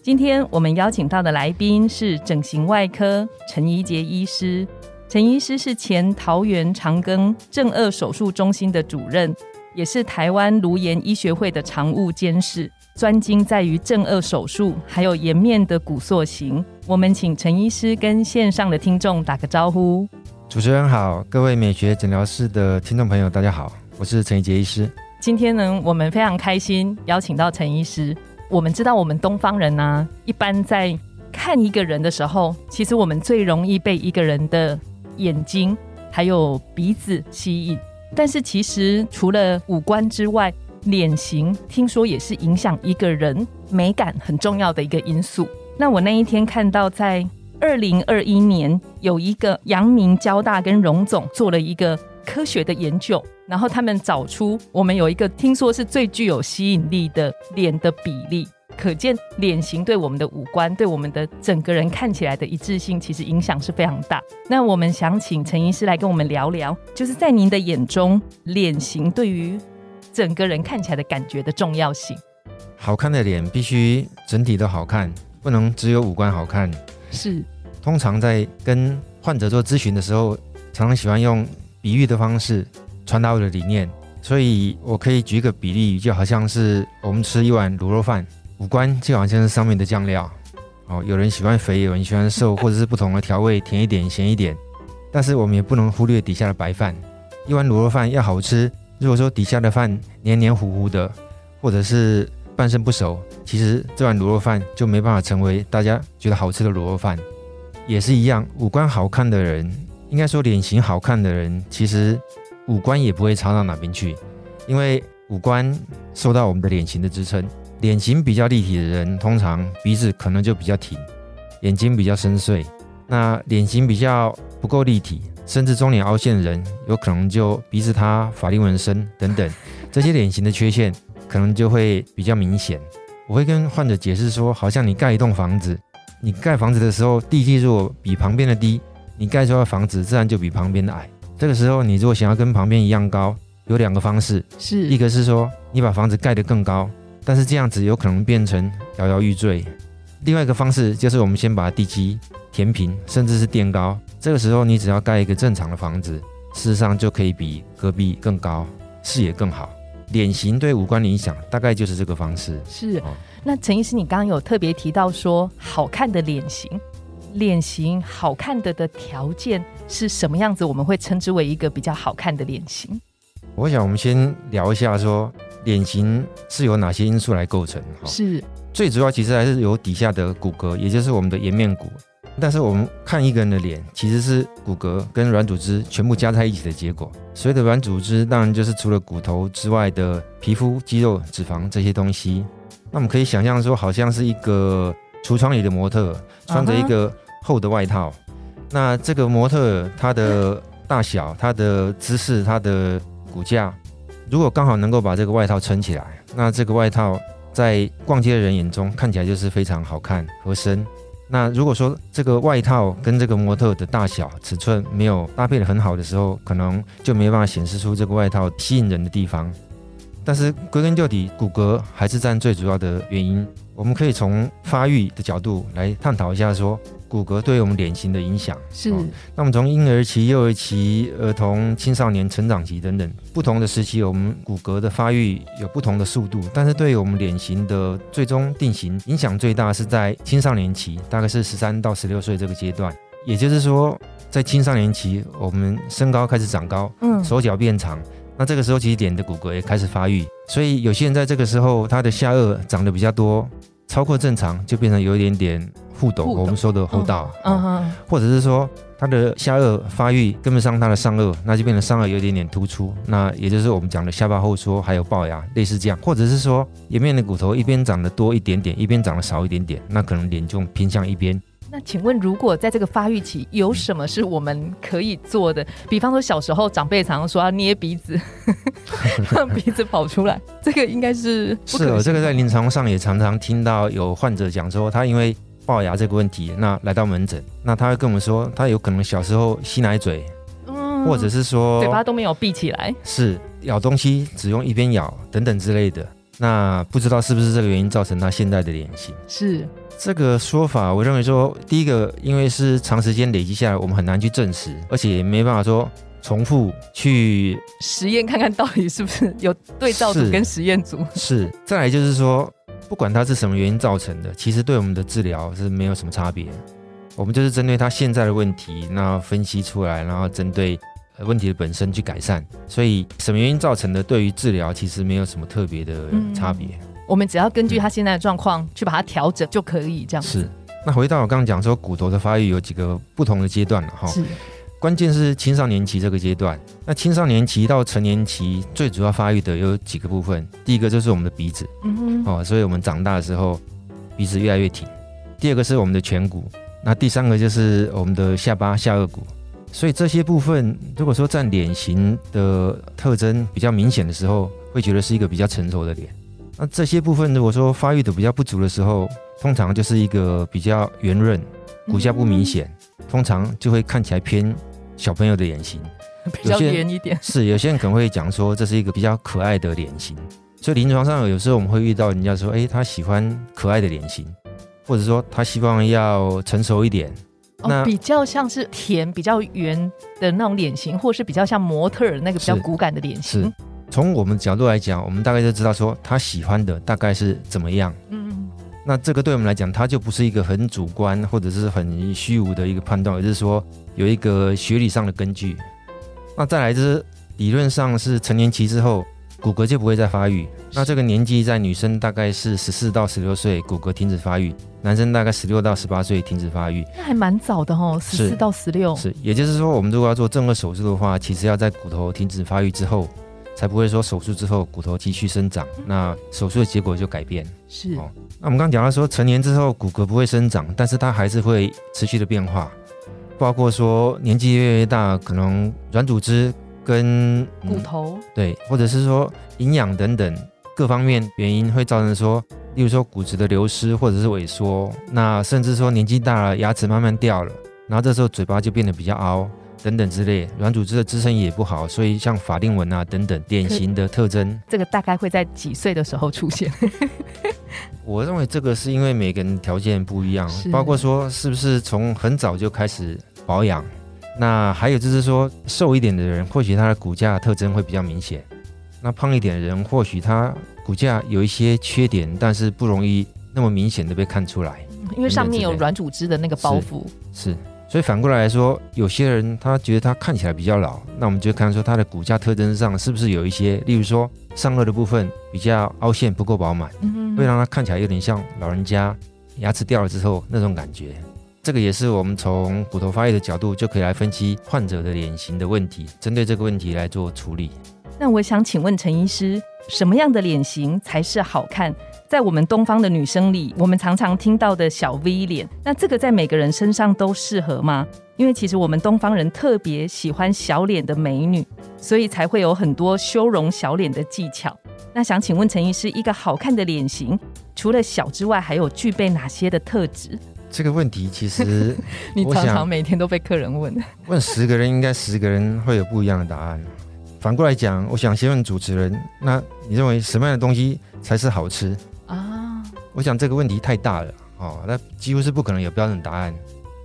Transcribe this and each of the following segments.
今天我们邀请到的来宾是整形外科陈怡杰医师。陈医师是前桃园长庚正颚手术中心的主任，也是台湾颅颜医学会的常务监事，专精在于正颚手术还有颜面的骨塑形。我们请陈医师跟线上的听众打个招呼。主持人好，各位美学诊疗室的听众朋友，大家好，我是陈怡杰医师。今天呢，我们非常开心邀请到陈医师。我们知道，我们东方人呢，一般在看一个人的时候，其实我们最容易被一个人的眼睛还有鼻子吸引。但是，其实除了五官之外，脸型听说也是影响一个人美感很重要的一个因素。那我那一天看到，在二零二一年有一个阳明交大跟荣总做了一个科学的研究。然后他们找出我们有一个听说是最具有吸引力的脸的比例，可见脸型对我们的五官、对我们的整个人看起来的一致性，其实影响是非常大。那我们想请陈医师来跟我们聊聊，就是在您的眼中，脸型对于整个人看起来的感觉的重要性。好看的脸必须整体都好看，不能只有五官好看。是。通常在跟患者做咨询的时候，常常喜欢用比喻的方式。传达我的理念，所以我可以举一个比例，就好像是我们吃一碗卤肉饭，五官就好像是上面的酱料。哦，有人喜欢肥，有人喜欢瘦，或者是不同的调味，甜一点，咸一点。但是我们也不能忽略底下的白饭。一碗卤肉饭要好吃，如果说底下的饭黏黏糊糊的，或者是半生不熟，其实这碗卤肉饭就没办法成为大家觉得好吃的卤肉饭。也是一样，五官好看的人，应该说脸型好看的人，其实。五官也不会差到哪边去，因为五官受到我们的脸型的支撑。脸型比较立体的人，通常鼻子可能就比较挺，眼睛比较深邃。那脸型比较不够立体，甚至中脸凹陷的人，有可能就鼻子塌、法令纹深等等，这些脸型的缺陷可能就会比较明显。我会跟患者解释说，好像你盖一栋房子，你盖房子的时候，地基如果比旁边的低，你盖出来的房子自然就比旁边的矮。这个时候，你如果想要跟旁边一样高，有两个方式，是一个是说你把房子盖得更高，但是这样子有可能变成摇摇欲坠；另外一个方式就是我们先把地基填平，甚至是垫高。这个时候，你只要盖一个正常的房子，事实上就可以比隔壁更高，视野更好。脸型对五官的影响大概就是这个方式。是。那陈医师，你刚刚有特别提到说好看的脸型。脸型好看的的条件是什么样子？我们会称之为一个比较好看的脸型。我想我们先聊一下，说脸型是由哪些因素来构成？哈是最主要其实还是由底下的骨骼，也就是我们的颜面骨。但是我们看一个人的脸，其实是骨骼跟软组织全部加在一起的结果。所谓的软组织，当然就是除了骨头之外的皮肤、肌肉、脂肪这些东西。那我们可以想象说，好像是一个。橱窗里的模特穿着一个厚的外套，那这个模特他的大小、他的姿势、他的骨架，如果刚好能够把这个外套撑起来，那这个外套在逛街的人眼中看起来就是非常好看、合身。那如果说这个外套跟这个模特的大小、尺寸没有搭配的很好的时候，可能就没办法显示出这个外套吸引人的地方。但是归根究底，骨骼还是占最主要的原因。我们可以从发育的角度来探讨一下，说骨骼对我们脸型的影响是。那么从婴儿期、幼儿期、儿童、青少年成长期等等不同的时期，我们骨骼的发育有不同的速度，但是对于我们脸型的最终定型影响最大是在青少年期，大概是十三到十六岁这个阶段。也就是说，在青少年期，我们身高开始长高，嗯，手脚变长。那这个时候，其实脸的骨骼也开始发育，所以有些人在这个时候，他的下颚长得比较多，超过正常，就变成有一点点护斗，我们说的后道，嗯哼，或者是说它的下颚发育跟不上它的上颚，那就变成上颚有一点点突出，那也就是我们讲的下巴后缩，还有龅牙，类似这样，或者是说颜面的骨头一边长得多一点点，一边长得少一点点，那可能脸就偏向一边。那请问，如果在这个发育期，有什么是我们可以做的？比方说，小时候长辈常常说要捏鼻子，让鼻子跑出来，这个应该是是哦，这个在临床上也常常听到有患者讲说，他因为龅牙这个问题，那来到门诊，那他会跟我们说，他有可能小时候吸奶嘴，嗯。或者是说嘴巴都没有闭起来，是咬东西只用一边咬等等之类的。那不知道是不是这个原因造成他现在的脸型？是这个说法，我认为说，第一个，因为是长时间累积下来，我们很难去证实，而且没办法说重复去实验看看到底是不是有对照组跟实验组。是。再来就是说，不管它是什么原因造成的，其实对我们的治疗是没有什么差别。我们就是针对他现在的问题，那分析出来，然后针对呃问题的本身去改善。所以什么原因造成的，对于治疗其实没有什么特别的嗯差别。我们只要根据他现在的状况去把它调整就可以，这样是。那回到我刚刚讲说，骨头的发育有几个不同的阶段了哈。是关键是青少年期这个阶段。那青少年期到成年期，最主要发育的有几个部分。第一个就是我们的鼻子嗯哼哦，所以我们长大的时候鼻子越来越挺。第二个是我们的颧骨，那第三个就是我们的下巴下颚骨。所以这些部分，如果说占脸型的特征比较明显的时候，会觉得是一个比较成熟的脸。那这些部分如果说发育的比较不足的时候，通常就是一个比较圆润，骨架不明显，通常就会看起来偏小朋友的脸型。比较圆一点。是有些人可能会讲说这是一个比较可爱的脸型，所以临床上有时候我们会遇到人家说，诶，他喜欢可爱的脸型，或者说他希望要成熟一点。哦，那比较像是甜、比较圆的那种脸型，或是比较像模特儿那个比较骨感的脸型是。从我们角度来讲，我们大概就知道说他喜欢的大概是怎么样。嗯，那这个对我们来讲，它就不是一个很主观或者是很虚无的一个判断，而是说有一个学理上的根据。那再来就是理论上是成年期之后，骨骼就不会再发育。那这个年纪在女生大概是十四到十六岁，骨骼停止发育；男生大概十六到十八岁停止发育。那还蛮早的哦，十四到十六。是，也就是说，我们如果要做正颌手术的话，其实要在骨头停止发育之后，才不会说手术之后骨头继续生长，那手术的结果就改变。是哦那我们刚刚讲到说，成年之后骨骼不会生长，但是它还是会持续的变化，包括说年纪越来越大，可能软组织跟骨头。对，或者是说营养等等各方面原因会造成说，例如说骨质的流失或者是萎缩，那甚至说年纪大了牙齿慢慢掉了，然后这时候嘴巴就变得比较凹等等之类，软组织的支撑也不好，所以像法令纹啊等等典型的特征，这个大概会在几岁的时候出现？我认为这个是因为每个人条件不一样，包括说是不是从很早就开始保养，那还有就是说瘦一点的人，或许他的骨架特征会比较明显，那胖一点的人，或许他骨架有一些缺点，但是不容易那么明显的被看出来，因为上面有软组织的那个包袱。是。所以反过来来说，有些人他觉得他看起来比较老，那我们就看说他的骨架特征上是不是有一些，例如说上颚的部分比较凹陷不够饱满。嗯会让他看起来有点像老人家牙齿掉了之后那种感觉。这个也是我们从骨头发育的角度就可以来分析患者的脸型的问题，针对这个问题来做处理。那我想请问陈医师，什么样的脸型才是好看？在我们东方的女生里，我们常常听到的小 V 脸，那这个在每个人身上都适合吗？因为其实我们东方人特别喜欢小脸的美女，所以才会有很多修容小脸的技巧。那想请问陈医师，一个好看的脸型，除了小之外，还有具备哪些的特质？这个问题其实 你常常每天都被客人问。问十个人，应该十个人会有不一样的答案。反过来讲，我想先问主持人，那你认为什么样的东西才是好吃？啊，我想这个问题太大了哦，那几乎是不可能有标准答案。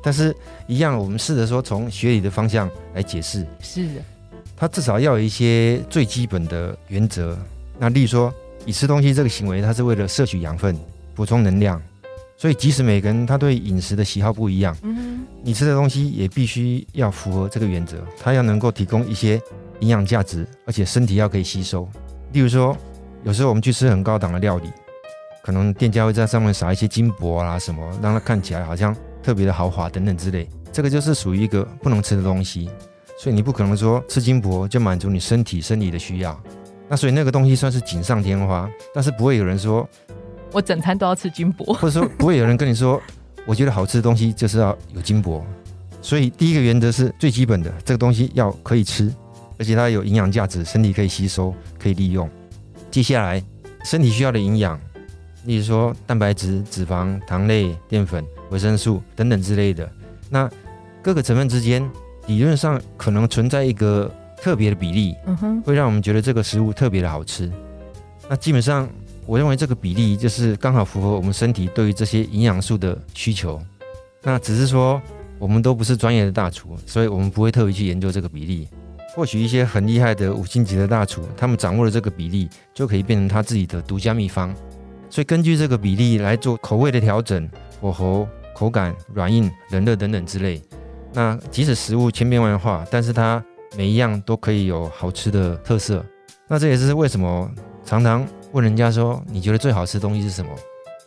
但是，一样，我们试着说从学理的方向来解释，是的，它至少要有一些最基本的原则。那例如说，你吃东西这个行为，它是为了摄取养分、补充能量，所以即使每个人他对饮食的喜好不一样，嗯，你吃的东西也必须要符合这个原则，它要能够提供一些营养价值，而且身体要可以吸收。例如说，有时候我们去吃很高档的料理，可能店家会在上面撒一些金箔啊什么，让它看起来好像特别的豪华等等之类。这个就是属于一个不能吃的东西，所以你不可能说吃金箔就满足你身体生理的需要。那所以那个东西算是锦上添花，但是不会有人说我整餐都要吃金箔，或者说不会有人跟你说，我觉得好吃的东西就是要有金箔。所以第一个原则是最基本的，这个东西要可以吃，而且它有营养价值，身体可以吸收，可以利用。接下来身体需要的营养，例如说蛋白质、脂肪、糖类、淀粉、维生素等等之类的。那各个成分之间理论上可能存在一个特别的比例，嗯，会让我们觉得这个食物特别的好吃。那基本上我认为这个比例就是刚好符合我们身体对于这些营养素的需求。那只是说我们都不是专业的大厨，所以我们不会特别去研究这个比例。或许一些很厉害的五星级的大厨，他们掌握了这个比例，就可以变成他自己的独家秘方。所以根据这个比例来做口味的调整，火候、口感、软硬、冷热等等之类。那即使食物千变万化，但是它每一样都可以有好吃的特色。那这也是为什么常常问人家说你觉得最好吃的东西是什么？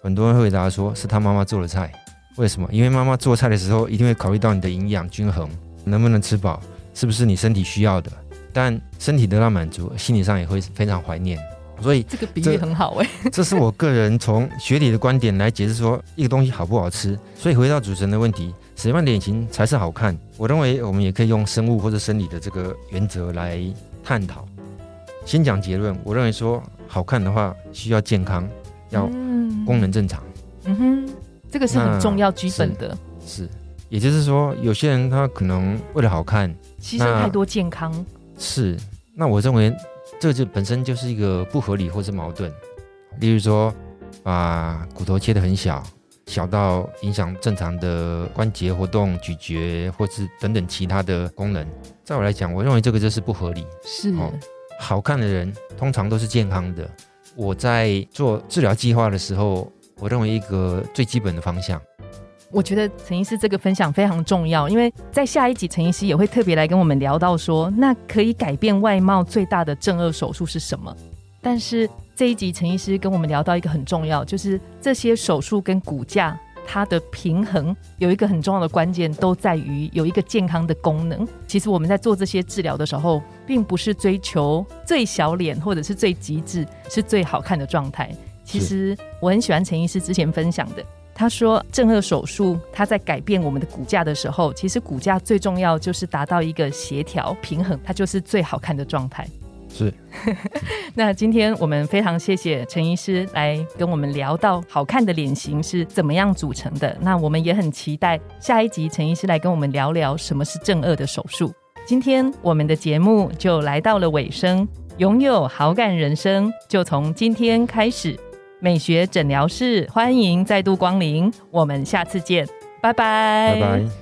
很多人会回答说是他妈妈做的菜。为什么？因为妈妈做菜的时候一定会考虑到你的营养均衡，能不能吃饱。是不是你身体需要的？但身体得到满足，心理上也会非常怀念。所以这个比喻很好哎。这是我个人从学理的观点来解释说一个东西好不好吃。所以回到主持人的问题，什么样的脸型才是好看？我认为我们也可以用生物或者生理的这个原则来探讨。先讲结论，我认为说好看的话需要健康，要功能正常。嗯哼，这个是很重要基本的。是。也就是说，有些人他可能为了好看，牺牲太多健康。是，那我认为这就本身就是一个不合理或是矛盾。例如说，把骨头切得很小，小到影响正常的关节活动、咀嚼或是等等其他的功能。在我来讲，我认为这个就是不合理。是，好看的人通常都是健康的。我在做治疗计划的时候，我认为一个最基本的方向。我觉得陈医师这个分享非常重要，因为在下一集陈医师也会特别来跟我们聊到说，那可以改变外貌最大的正颌手术是什么？但是这一集陈医师跟我们聊到一个很重要，就是这些手术跟骨架它的平衡有一个很重要的关键，都在于有一个健康的功能。其实我们在做这些治疗的时候，并不是追求最小脸或者是最极致，是最好看的状态。其实我很喜欢陈医师之前分享的。他说，正颌手术，它在改变我们的骨架的时候，其实骨架最重要就是达到一个协调平衡，它就是最好看的状态。是。那今天我们非常谢谢陈医师来跟我们聊到好看的脸型是怎么样组成的。那我们也很期待下一集陈医师来跟我们聊聊什么是正颚的手术。今天我们的节目就来到了尾声，拥有好感人生就从今天开始。美学诊疗室，欢迎再度光临，我们下次见，拜拜，拜拜。